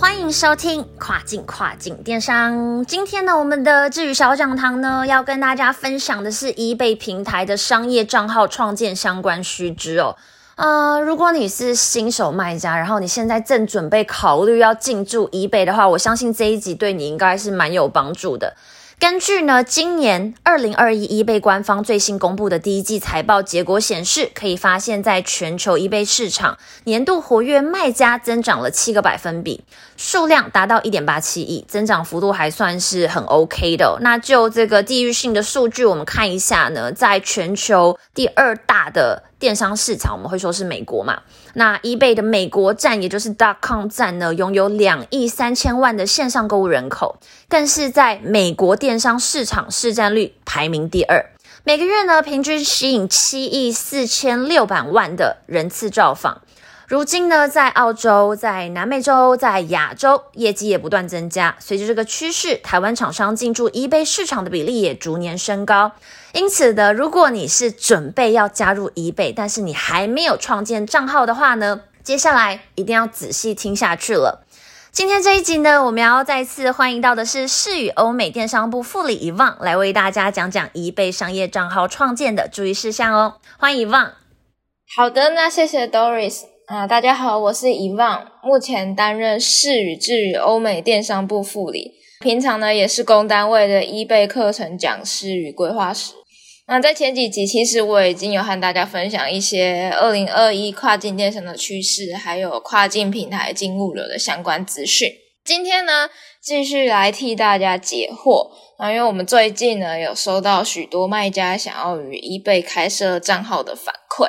欢迎收听跨境跨境电商。今天呢，我们的智宇小讲堂呢，要跟大家分享的是 eBay 平台的商业账号创建相关须知哦。呃，如果你是新手卖家，然后你现在正准备考虑要进驻 eBay 的话，我相信这一集对你应该是蛮有帮助的。根据呢，今年二零二一 eBay 官方最新公布的第一季财报结果显示，可以发现，在全球 eBay 市场年度活跃卖家增长了七个百分比，数量达到一点八七亿，增长幅度还算是很 OK 的。那就这个地域性的数据，我们看一下呢，在全球第二大的。电商市场我们会说是美国嘛？那 eBay 的美国站，也就是 .com 站呢，拥有两亿三千万的线上购物人口，更是在美国电商市场市占率排名第二。每个月呢，平均吸引七亿四千六百万的人次造访。如今呢，在澳洲、在南美洲、在亚洲，业绩也不断增加。随着这个趋势，台湾厂商进驻 eBay 市场的比例也逐年升高。因此呢，如果你是准备要加入 eBay，但是你还没有创建账号的话呢，接下来一定要仔细听下去了。今天这一集呢，我们要再次欢迎到的是世宇欧美电商部副理遗忘，来为大家讲讲 eBay 商业账号创建的注意事项哦。欢迎遗忘。好的，那谢谢 Doris。啊，大家好，我是遗忘，目前担任市与智宇欧美电商部副理，平常呢也是公单位的 eBay 课程讲师与规划师。那在前几集，其实我已经有和大家分享一些二零二一跨境电商的趋势，还有跨境平台进物流的相关资讯。今天呢，继续来替大家解惑啊，因为我们最近呢有收到许多卖家想要与 eBay 开设账号的反馈。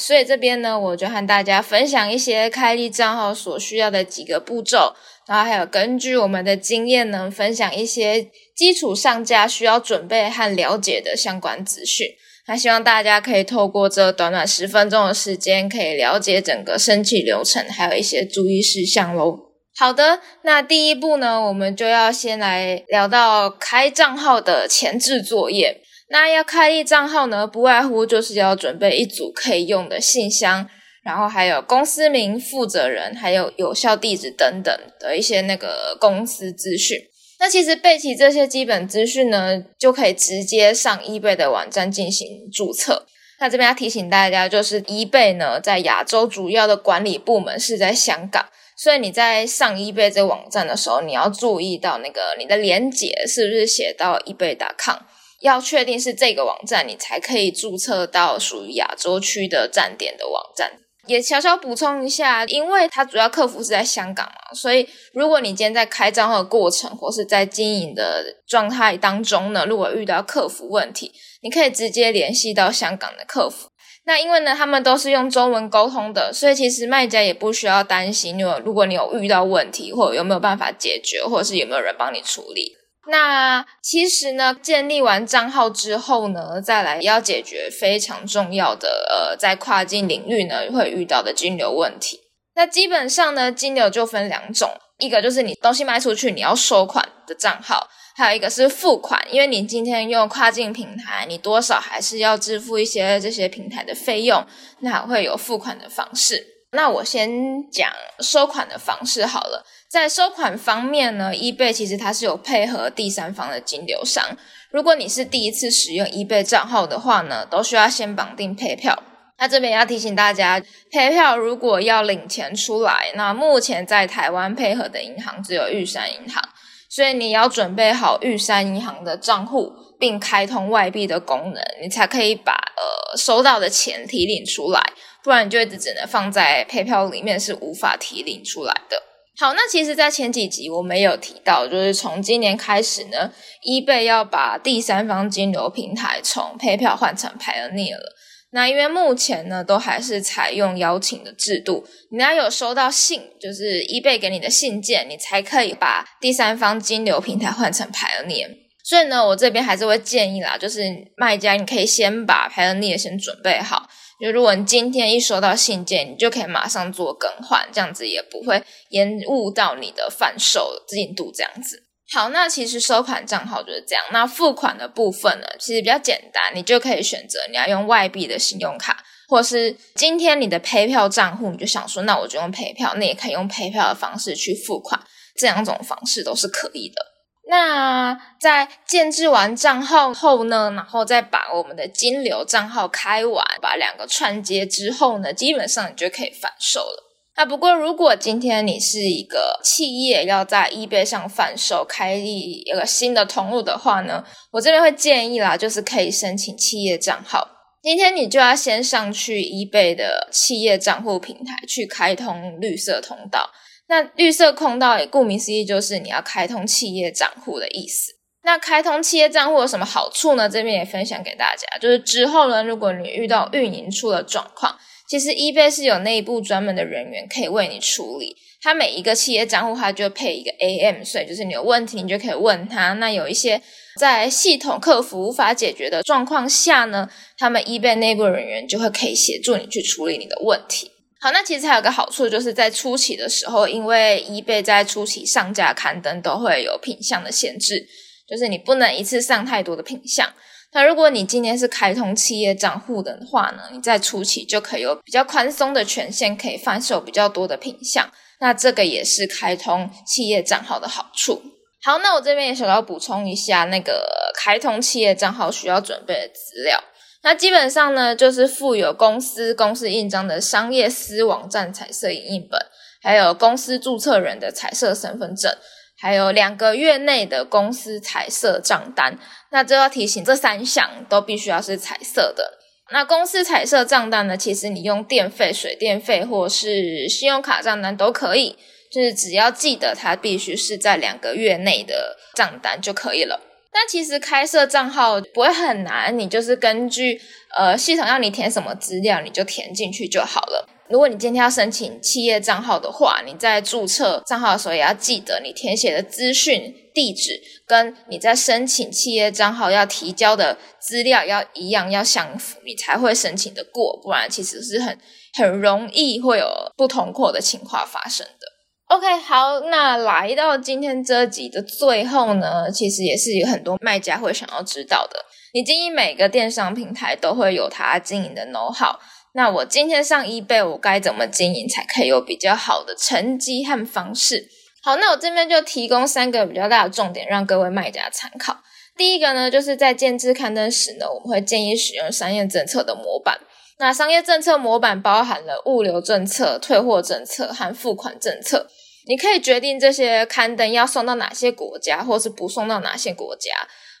所以这边呢，我就和大家分享一些开立账号所需要的几个步骤，然后还有根据我们的经验呢，分享一些基础上架需要准备和了解的相关资讯。那希望大家可以透过这短短十分钟的时间，可以了解整个申请流程，还有一些注意事项喽。好的，那第一步呢，我们就要先来聊到开账号的前置作业。那要开立账号呢，不外乎就是要准备一组可以用的信箱，然后还有公司名、负责人，还有有效地址等等的一些那个公司资讯。那其实备齐这些基本资讯呢，就可以直接上 eBay 的网站进行注册。那这边要提醒大家，就是 eBay 呢，在亚洲主要的管理部门是在香港，所以你在上 eBay 这网站的时候，你要注意到那个你的连接是不是写到 eBay.com。要确定是这个网站，你才可以注册到属于亚洲区的站点的网站。也小小补充一下，因为它主要客服是在香港嘛，所以如果你今天在开账号的过程或是在经营的状态当中呢，如果遇到客服问题，你可以直接联系到香港的客服。那因为呢，他们都是用中文沟通的，所以其实卖家也不需要担心，因为如果你有遇到问题，或者有没有办法解决，或者是有没有人帮你处理。那其实呢，建立完账号之后呢，再来要解决非常重要的呃，在跨境领域呢会遇到的金流问题。那基本上呢，金流就分两种，一个就是你东西卖出去你要收款的账号，还有一个是付款，因为你今天用跨境平台，你多少还是要支付一些这些平台的费用，那会有付款的方式。那我先讲收款的方式好了。在收款方面呢，eBay 其实它是有配合第三方的金流商。如果你是第一次使用 eBay 账号的话呢，都需要先绑定配票。那这边要提醒大家，配票如果要领钱出来，那目前在台湾配合的银行只有玉山银行，所以你要准备好玉山银行的账户，并开通外币的功能，你才可以把呃收到的钱提领出来，不然你就一直只能放在配票里面，是无法提领出来的。好，那其实，在前几集我们有提到，就是从今年开始呢，eBay 要把第三方金流平台从 PayPal 换成 Payoneer 了。那因为目前呢，都还是采用邀请的制度，你要有收到信，就是 eBay 给你的信件，你才可以把第三方金流平台换成 Pioneer。所以呢，我这边还是会建议啦，就是卖家你可以先把 Pioneer 先准备好，就如果你今天一收到信件，你就可以马上做更换，这样子也不会延误到你的贩售进度，这样子。好，那其实收款账号就是这样。那付款的部分呢，其实比较简单，你就可以选择你要用外币的信用卡，或是今天你的赔票账户，你就想说，那我就用赔票，那也可以用赔票的方式去付款，这两种方式都是可以的。那在建制完账号后呢，然后再把我们的金流账号开完，把两个串接之后呢，基本上你就可以反售了。那不过，如果今天你是一个企业要在 eBay 上贩售，开立一个新的通路的话呢，我这边会建议啦，就是可以申请企业账号。今天你就要先上去 eBay 的企业账户平台去开通绿色通道。那绿色通道也顾名思义就是你要开通企业账户的意思。那开通企业账户有什么好处呢？这边也分享给大家，就是之后呢，如果你遇到运营出了状况。其实 eBay 是有内部专门的人员可以为你处理，它每一个企业账户它就配一个 AM，所以就是你有问题你就可以问他。那有一些在系统客服无法解决的状况下呢，他们 eBay 内部人员就会可以协助你去处理你的问题。好，那其实还有个好处就是在初期的时候，因为 eBay 在初期上架刊登都会有品相的限制，就是你不能一次上太多的品相。那如果你今天是开通企业账户的话呢，你在初期就可以有比较宽松的权限，可以贩售比较多的品相。那这个也是开通企业账号的好处。好，那我这边也想要补充一下，那个开通企业账号需要准备的资料。那基本上呢，就是附有公司公司印章的商业私网站彩色影印本，还有公司注册人的彩色身份证。还有两个月内的公司彩色账单，那这要提醒，这三项都必须要是彩色的。那公司彩色账单呢？其实你用电费、水电费或是信用卡账单都可以，就是只要记得它必须是在两个月内的账单就可以了。但其实开设账号不会很难，你就是根据呃系统让你填什么资料，你就填进去就好了。如果你今天要申请企业账号的话，你在注册账号的时候也要记得，你填写的资讯、地址跟你在申请企业账号要提交的资料要一样，要相符，你才会申请的过。不然其实是很很容易会有不同过的情况发生的。OK，好，那来到今天这集的最后呢，其实也是有很多卖家会想要知道的。你经营每个电商平台都会有它经营的 know how。那我今天上 eBay，我该怎么经营才可以有比较好的成绩和方式？好，那我这边就提供三个比较大的重点，让各位卖家参考。第一个呢，就是在建制刊登时呢，我们会建议使用商业政策的模板。那商业政策模板包含了物流政策、退货政策和付款政策。你可以决定这些刊登要送到哪些国家，或是不送到哪些国家。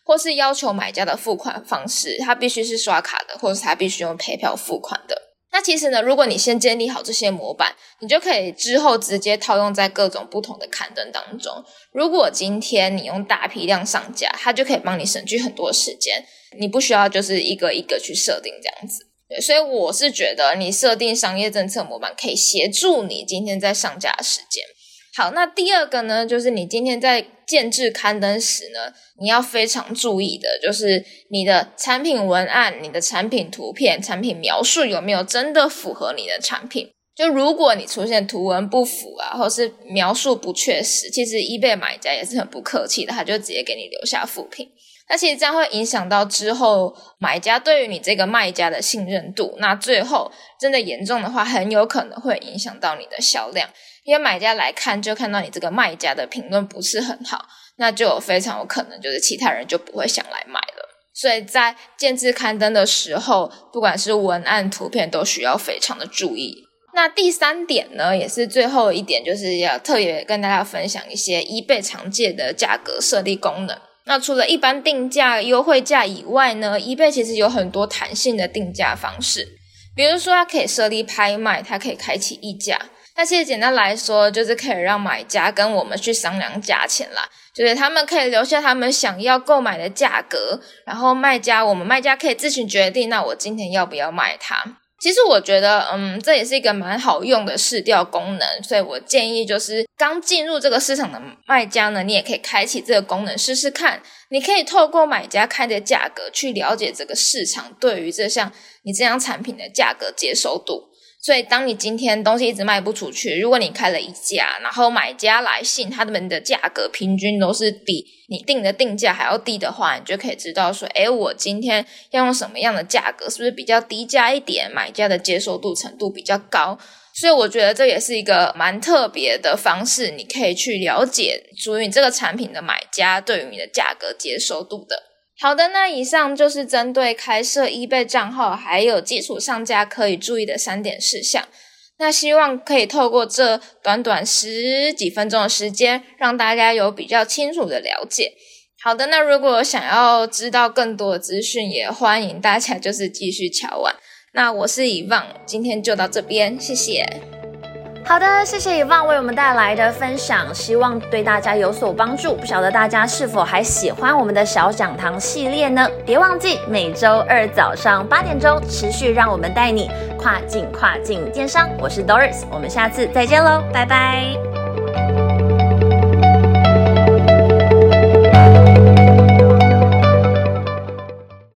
或是要求买家的付款方式，它必须是刷卡的，或是它必须用赔票付款的。那其实呢，如果你先建立好这些模板，你就可以之后直接套用在各种不同的刊登当中。如果今天你用大批量上架，它就可以帮你省去很多时间，你不需要就是一个一个去设定这样子。所以我是觉得你设定商业政策模板可以协助你今天在上架的时间。好，那第二个呢，就是你今天在建制刊登时呢，你要非常注意的，就是你的产品文案、你的产品图片、产品描述有没有真的符合你的产品。就如果你出现图文不符啊，或是描述不确实，其实 eBay 买家也是很不客气的，他就直接给你留下负评。那其实这样会影响到之后买家对于你这个卖家的信任度。那最后真的严重的话，很有可能会影响到你的销量。因为买家来看，就看到你这个卖家的评论不是很好，那就有非常有可能就是其他人就不会想来买了。所以在建制刊登的时候，不管是文案、图片，都需要非常的注意。那第三点呢，也是最后一点，就是要特别跟大家分享一些 eBay 常见的价格设立功能。那除了一般定价、优惠价以外呢，eBay 其实有很多弹性的定价方式，比如说它可以设立拍卖，它可以开启溢价。那其实简单来说，就是可以让买家跟我们去商量价钱啦，就是他们可以留下他们想要购买的价格，然后卖家我们卖家可以自行决定，那我今天要不要卖它。其实我觉得，嗯，这也是一个蛮好用的试调功能，所以我建议就是刚进入这个市场的卖家呢，你也可以开启这个功能试试看。你可以透过买家开的价格去了解这个市场对于这项你这样产品的价格接受度。所以，当你今天东西一直卖不出去，如果你开了一家，然后买家来信，他们的价格平均都是比你定的定价还要低的话，你就可以知道说，哎，我今天要用什么样的价格，是不是比较低价一点，买家的接受度程度比较高？所以，我觉得这也是一个蛮特别的方式，你可以去了解属于你这个产品的买家对于你的价格接受度的。好的，那以上就是针对开设 eBay 账号还有基础上架可以注意的三点事项。那希望可以透过这短短十几分钟的时间，让大家有比较清楚的了解。好的，那如果想要知道更多的资讯，也欢迎大家就是继续瞧完。那我是以望，今天就到这边，谢谢。好的，谢谢以望为我们带来的分享，希望对大家有所帮助。不晓得大家是否还喜欢我们的小讲堂系列呢？别忘记每周二早上八点钟持续让我们带你跨境跨境电商。我是 Doris，我们下次再见喽，拜拜。